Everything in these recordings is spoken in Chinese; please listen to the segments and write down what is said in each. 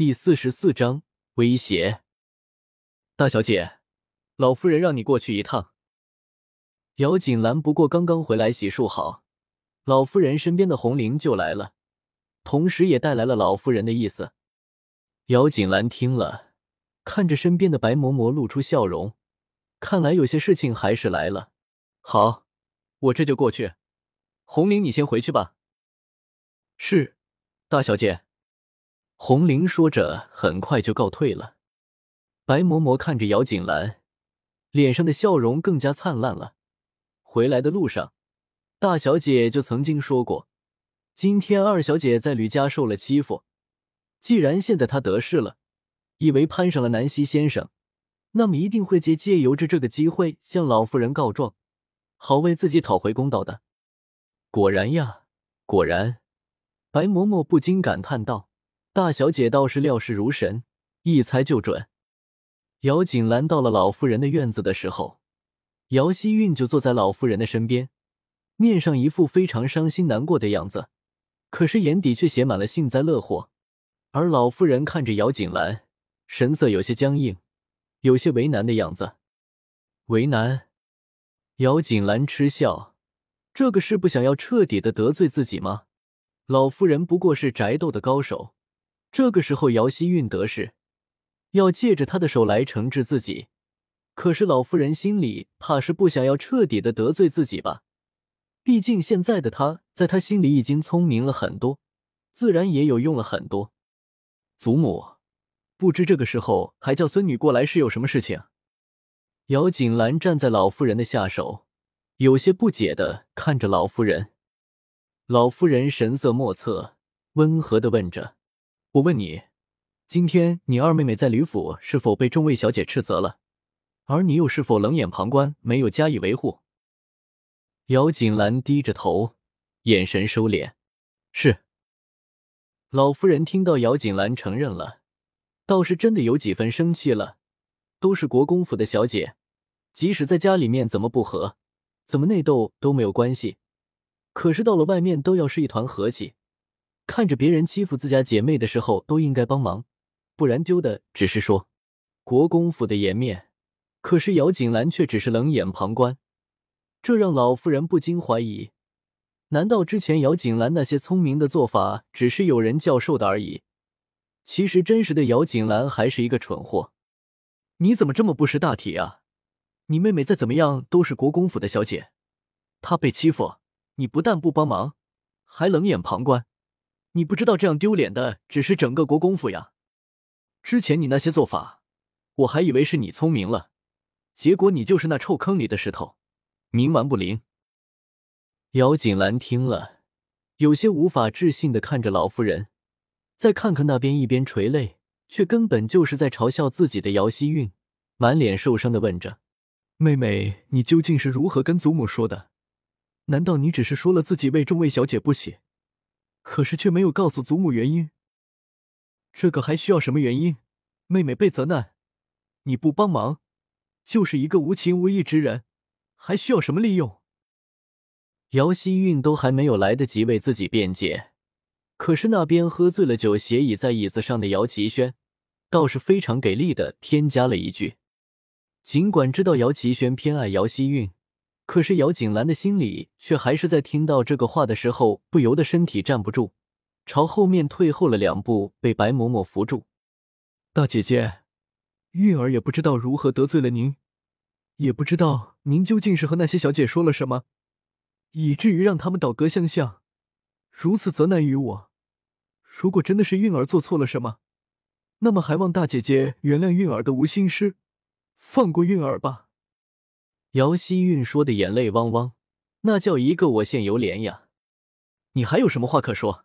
第四十四章威胁。大小姐，老夫人让你过去一趟。姚锦兰不过刚刚回来洗漱好，老夫人身边的红绫就来了，同时也带来了老夫人的意思。姚锦兰听了，看着身边的白嬷嬷，露出笑容，看来有些事情还是来了。好，我这就过去。红绫，你先回去吧。是，大小姐。红绫说着，很快就告退了。白嬷嬷看着姚锦兰，脸上的笑容更加灿烂了。回来的路上，大小姐就曾经说过，今天二小姐在吕家受了欺负，既然现在她得势了，以为攀上了南溪先生，那么一定会借借由着这个机会向老夫人告状，好为自己讨回公道的。果然呀，果然，白嬷嬷不禁感叹道。大小姐倒是料事如神，一猜就准。姚锦兰到了老妇人的院子的时候，姚希韵就坐在老妇人的身边，面上一副非常伤心难过的样子，可是眼底却写满了幸灾乐祸。而老妇人看着姚锦兰，神色有些僵硬，有些为难的样子。为难？姚锦兰嗤笑：“这个是不想要彻底的得罪自己吗？”老妇人不过是宅斗的高手。这个时候，姚希韵得势，要借着他的手来惩治自己。可是老夫人心里怕是不想要彻底的得罪自己吧？毕竟现在的他，在他心里已经聪明了很多，自然也有用了很多。祖母，不知这个时候还叫孙女过来是有什么事情？姚锦兰站在老夫人的下手，有些不解的看着老夫人。老夫人神色莫测，温和的问着。我问你，今天你二妹妹在吕府是否被众位小姐斥责了？而你又是否冷眼旁观，没有加以维护？姚锦兰低着头，眼神收敛。是。老夫人听到姚锦兰承认了，倒是真的有几分生气了。都是国公府的小姐，即使在家里面怎么不和，怎么内斗都没有关系，可是到了外面都要是一团和气。看着别人欺负自家姐妹的时候，都应该帮忙，不然丢的只是说国公府的颜面。可是姚锦兰却只是冷眼旁观，这让老夫人不禁怀疑：难道之前姚锦兰那些聪明的做法只是有人教授的而已？其实真实的姚锦兰还是一个蠢货。你怎么这么不识大体啊？你妹妹再怎么样都是国公府的小姐，她被欺负，你不但不帮忙，还冷眼旁观。你不知道这样丢脸的只是整个国公府呀！之前你那些做法，我还以为是你聪明了，结果你就是那臭坑里的石头，冥顽不灵。姚锦兰听了，有些无法置信的看着老夫人，再看看那边一边垂泪却根本就是在嘲笑自己的姚希韵，满脸受伤的问着：“妹妹，你究竟是如何跟祖母说的？难道你只是说了自己为众位小姐不喜？”可是却没有告诉祖母原因，这个还需要什么原因？妹妹被责难，你不帮忙，就是一个无情无义之人，还需要什么利用？姚希韵都还没有来得及为自己辩解，可是那边喝醉了酒斜倚在椅子上的姚奇轩，倒是非常给力的添加了一句。尽管知道姚奇轩偏爱姚希韵。可是姚锦兰的心里却还是在听到这个话的时候，不由得身体站不住，朝后面退后了两步，被白嬷嬷扶住。大姐姐，韵儿也不知道如何得罪了您，也不知道您究竟是和那些小姐说了什么，以至于让他们倒戈相向，如此责难于我。如果真的是韵儿做错了什么，那么还望大姐姐原谅韵儿的无心事，放过韵儿吧。姚希韵说的眼泪汪汪，那叫一个我现犹怜呀！你还有什么话可说？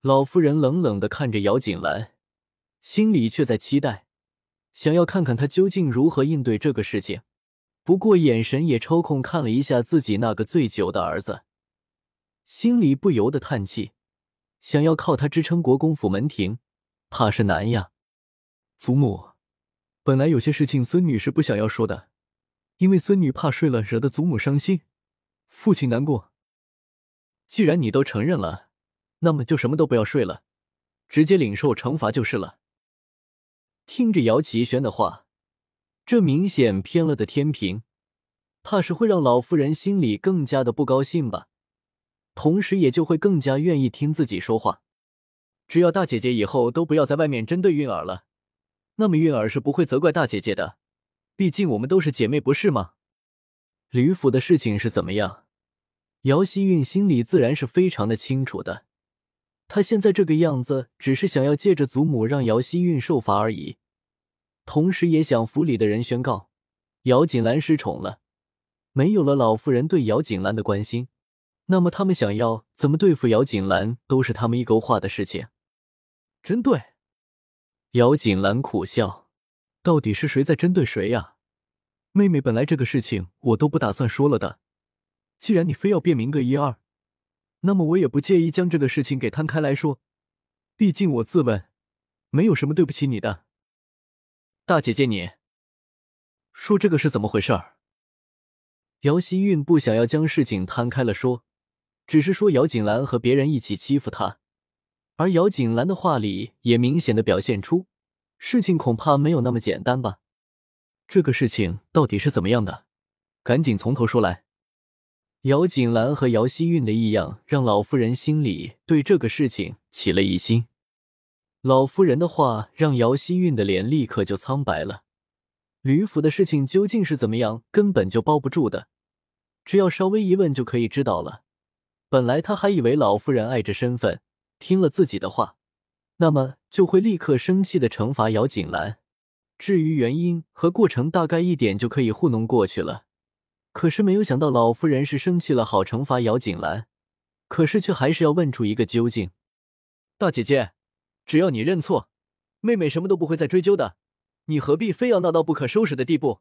老夫人冷冷的看着姚锦兰，心里却在期待，想要看看她究竟如何应对这个事情。不过眼神也抽空看了一下自己那个醉酒的儿子，心里不由得叹气，想要靠他支撑国公府门庭，怕是难呀。祖母，本来有些事情孙女是不想要说的。因为孙女怕睡了惹得祖母伤心，父亲难过。既然你都承认了，那么就什么都不要睡了，直接领受惩罚就是了。听着姚奇轩的话，这明显偏了的天平，怕是会让老夫人心里更加的不高兴吧。同时，也就会更加愿意听自己说话。只要大姐姐以后都不要在外面针对韵儿了，那么韵儿是不会责怪大姐姐的。毕竟我们都是姐妹，不是吗？吕府的事情是怎么样？姚希韵心里自然是非常的清楚的。她现在这个样子，只是想要借着祖母让姚希韵受罚而已，同时也想府里的人宣告姚锦兰失宠了，没有了老妇人对姚锦兰的关心。那么他们想要怎么对付姚锦兰，都是他们一勾画的事情。针对姚锦兰苦笑，到底是谁在针对谁呀？妹妹，本来这个事情我都不打算说了的，既然你非要辨明个一二，那么我也不介意将这个事情给摊开来说。毕竟我自问，没有什么对不起你的。大姐姐，你说这个是怎么回事儿？姚希韵不想要将事情摊开了说。只是说姚锦兰和别人一起欺负她，而姚锦兰的话里也明显的表现出，事情恐怕没有那么简单吧？这个事情到底是怎么样的？赶紧从头说来。姚锦兰和姚希韵的异样，让老夫人心里对这个事情起了疑心。老夫人的话让姚希韵的脸立刻就苍白了。吕府的事情究竟是怎么样，根本就包不住的，只要稍微一问就可以知道了。本来他还以为老夫人碍着身份，听了自己的话，那么就会立刻生气的惩罚姚锦兰。至于原因和过程，大概一点就可以糊弄过去了。可是没有想到老夫人是生气了，好惩罚姚锦兰，可是却还是要问出一个究竟。大姐姐，只要你认错，妹妹什么都不会再追究的，你何必非要闹到不可收拾的地步？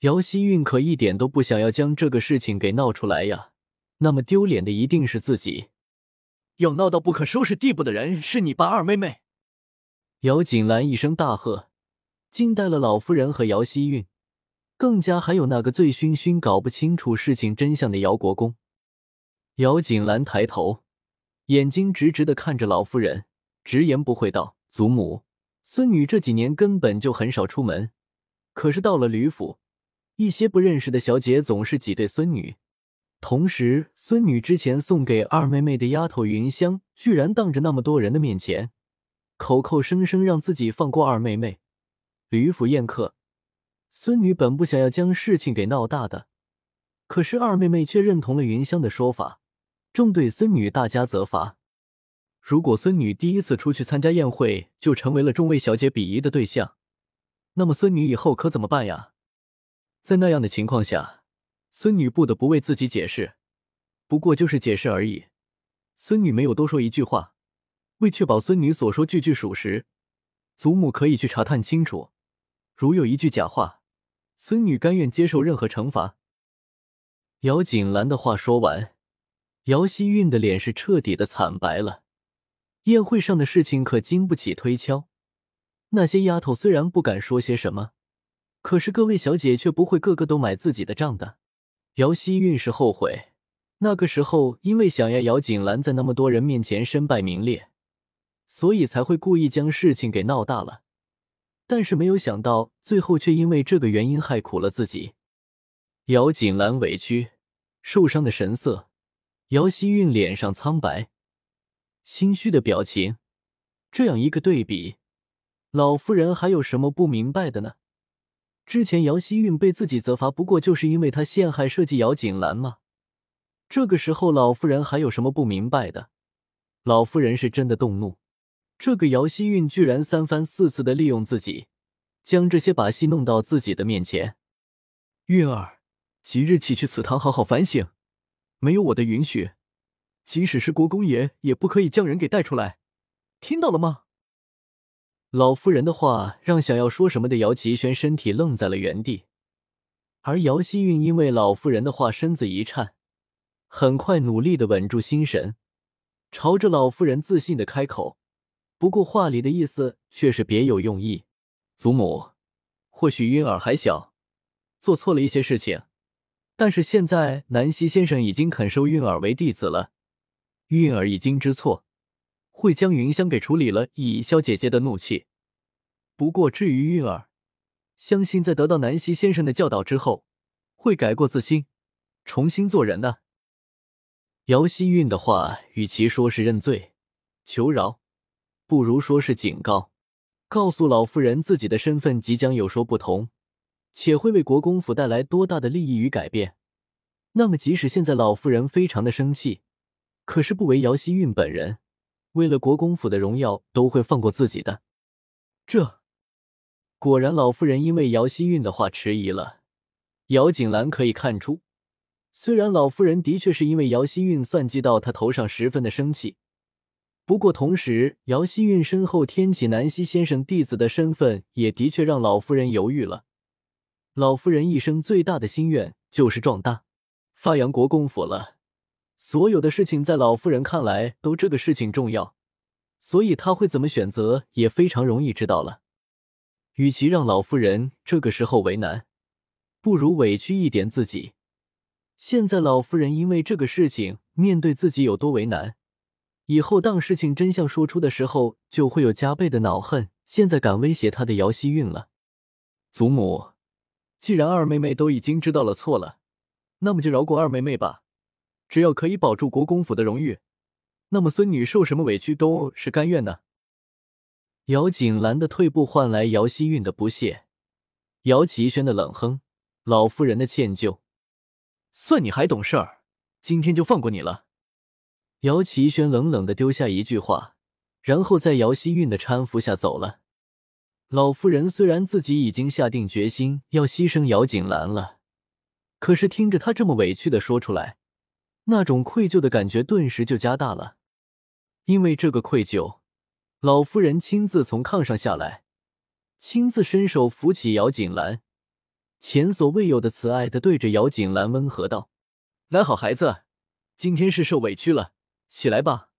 姚希韵可一点都不想要将这个事情给闹出来呀。那么丢脸的一定是自己，要闹到不可收拾地步的人是你八二妹妹。姚锦兰一声大喝，惊呆了老夫人和姚希韵，更加还有那个醉醺醺、搞不清楚事情真相的姚国公。姚锦兰抬头，眼睛直直的看着老夫人，直言不讳道：“祖母，孙女这几年根本就很少出门，可是到了吕府，一些不认识的小姐总是挤兑孙女。”同时，孙女之前送给二妹妹的丫头云香，居然当着那么多人的面前，口口声声让自己放过二妹妹。吕府宴客，孙女本不想要将事情给闹大的，可是二妹妹却认同了云香的说法，正对孙女大加责罚。如果孙女第一次出去参加宴会就成为了众位小姐鄙夷的对象，那么孙女以后可怎么办呀？在那样的情况下。孙女不得不为自己解释，不过就是解释而已。孙女没有多说一句话，为确保孙女所说句句属实，祖母可以去查探清楚。如有一句假话，孙女甘愿接受任何惩罚。姚锦兰的话说完，姚希韵的脸是彻底的惨白了。宴会上的事情可经不起推敲，那些丫头虽然不敢说些什么，可是各位小姐却不会个个都买自己的账的。姚希韵是后悔，那个时候因为想要姚锦兰在那么多人面前身败名裂，所以才会故意将事情给闹大了。但是没有想到，最后却因为这个原因害苦了自己。姚锦兰委屈、受伤的神色，姚希韵脸上苍白、心虚的表情，这样一个对比，老夫人还有什么不明白的呢？之前姚希韵被自己责罚，不过就是因为她陷害设计姚锦兰吗？这个时候老夫人还有什么不明白的？老夫人是真的动怒，这个姚希韵居然三番四次的利用自己，将这些把戏弄到自己的面前。韵儿，即日起去祠堂好好反省，没有我的允许，即使是国公爷也不可以将人给带出来，听到了吗？老夫人的话让想要说什么的姚奇轩身体愣在了原地，而姚希韵因为老夫人的话身子一颤，很快努力的稳住心神，朝着老夫人自信的开口，不过话里的意思却是别有用意。祖母，或许韵儿还小，做错了一些事情，但是现在南溪先生已经肯收韵儿为弟子了，韵儿已经知错，会将云香给处理了，以消姐姐的怒气。不过至于韵儿，相信在得到南希先生的教导之后，会改过自新，重新做人的。姚希韵的话，与其说是认罪求饶，不如说是警告，告诉老夫人自己的身份即将有所不同，且会为国公府带来多大的利益与改变。那么，即使现在老夫人非常的生气，可是不为姚希韵本人，为了国公府的荣耀，都会放过自己的。这果然，老夫人因为姚希韵的话迟疑了。姚景兰可以看出，虽然老夫人的确是因为姚希韵算计到她头上十分的生气，不过同时，姚希韵身后天启南希先生弟子的身份也的确让老夫人犹豫了。老夫人一生最大的心愿就是壮大、发扬国公府了。所有的事情在老夫人看来都这个事情重要，所以她会怎么选择也非常容易知道了。与其让老夫人这个时候为难，不如委屈一点自己。现在老夫人因为这个事情面对自己有多为难，以后当事情真相说出的时候，就会有加倍的恼恨。现在敢威胁她的姚希韵了，祖母，既然二妹妹都已经知道了错了，那么就饶过二妹妹吧。只要可以保住国公府的荣誉，那么孙女受什么委屈都是甘愿的。姚锦兰的退步换来姚希韵的不屑，姚齐轩的冷哼，老夫人的歉疚，算你还懂事儿，今天就放过你了。姚齐轩冷冷的丢下一句话，然后在姚希韵的搀扶下走了。老夫人虽然自己已经下定决心要牺牲姚锦兰了，可是听着他这么委屈的说出来。那种愧疚的感觉顿时就加大了，因为这个愧疚，老夫人亲自从炕上下来，亲自伸手扶起姚锦兰，前所未有的慈爱的对着姚锦兰温和道：“来，好孩子，今天是受委屈了，起来吧。”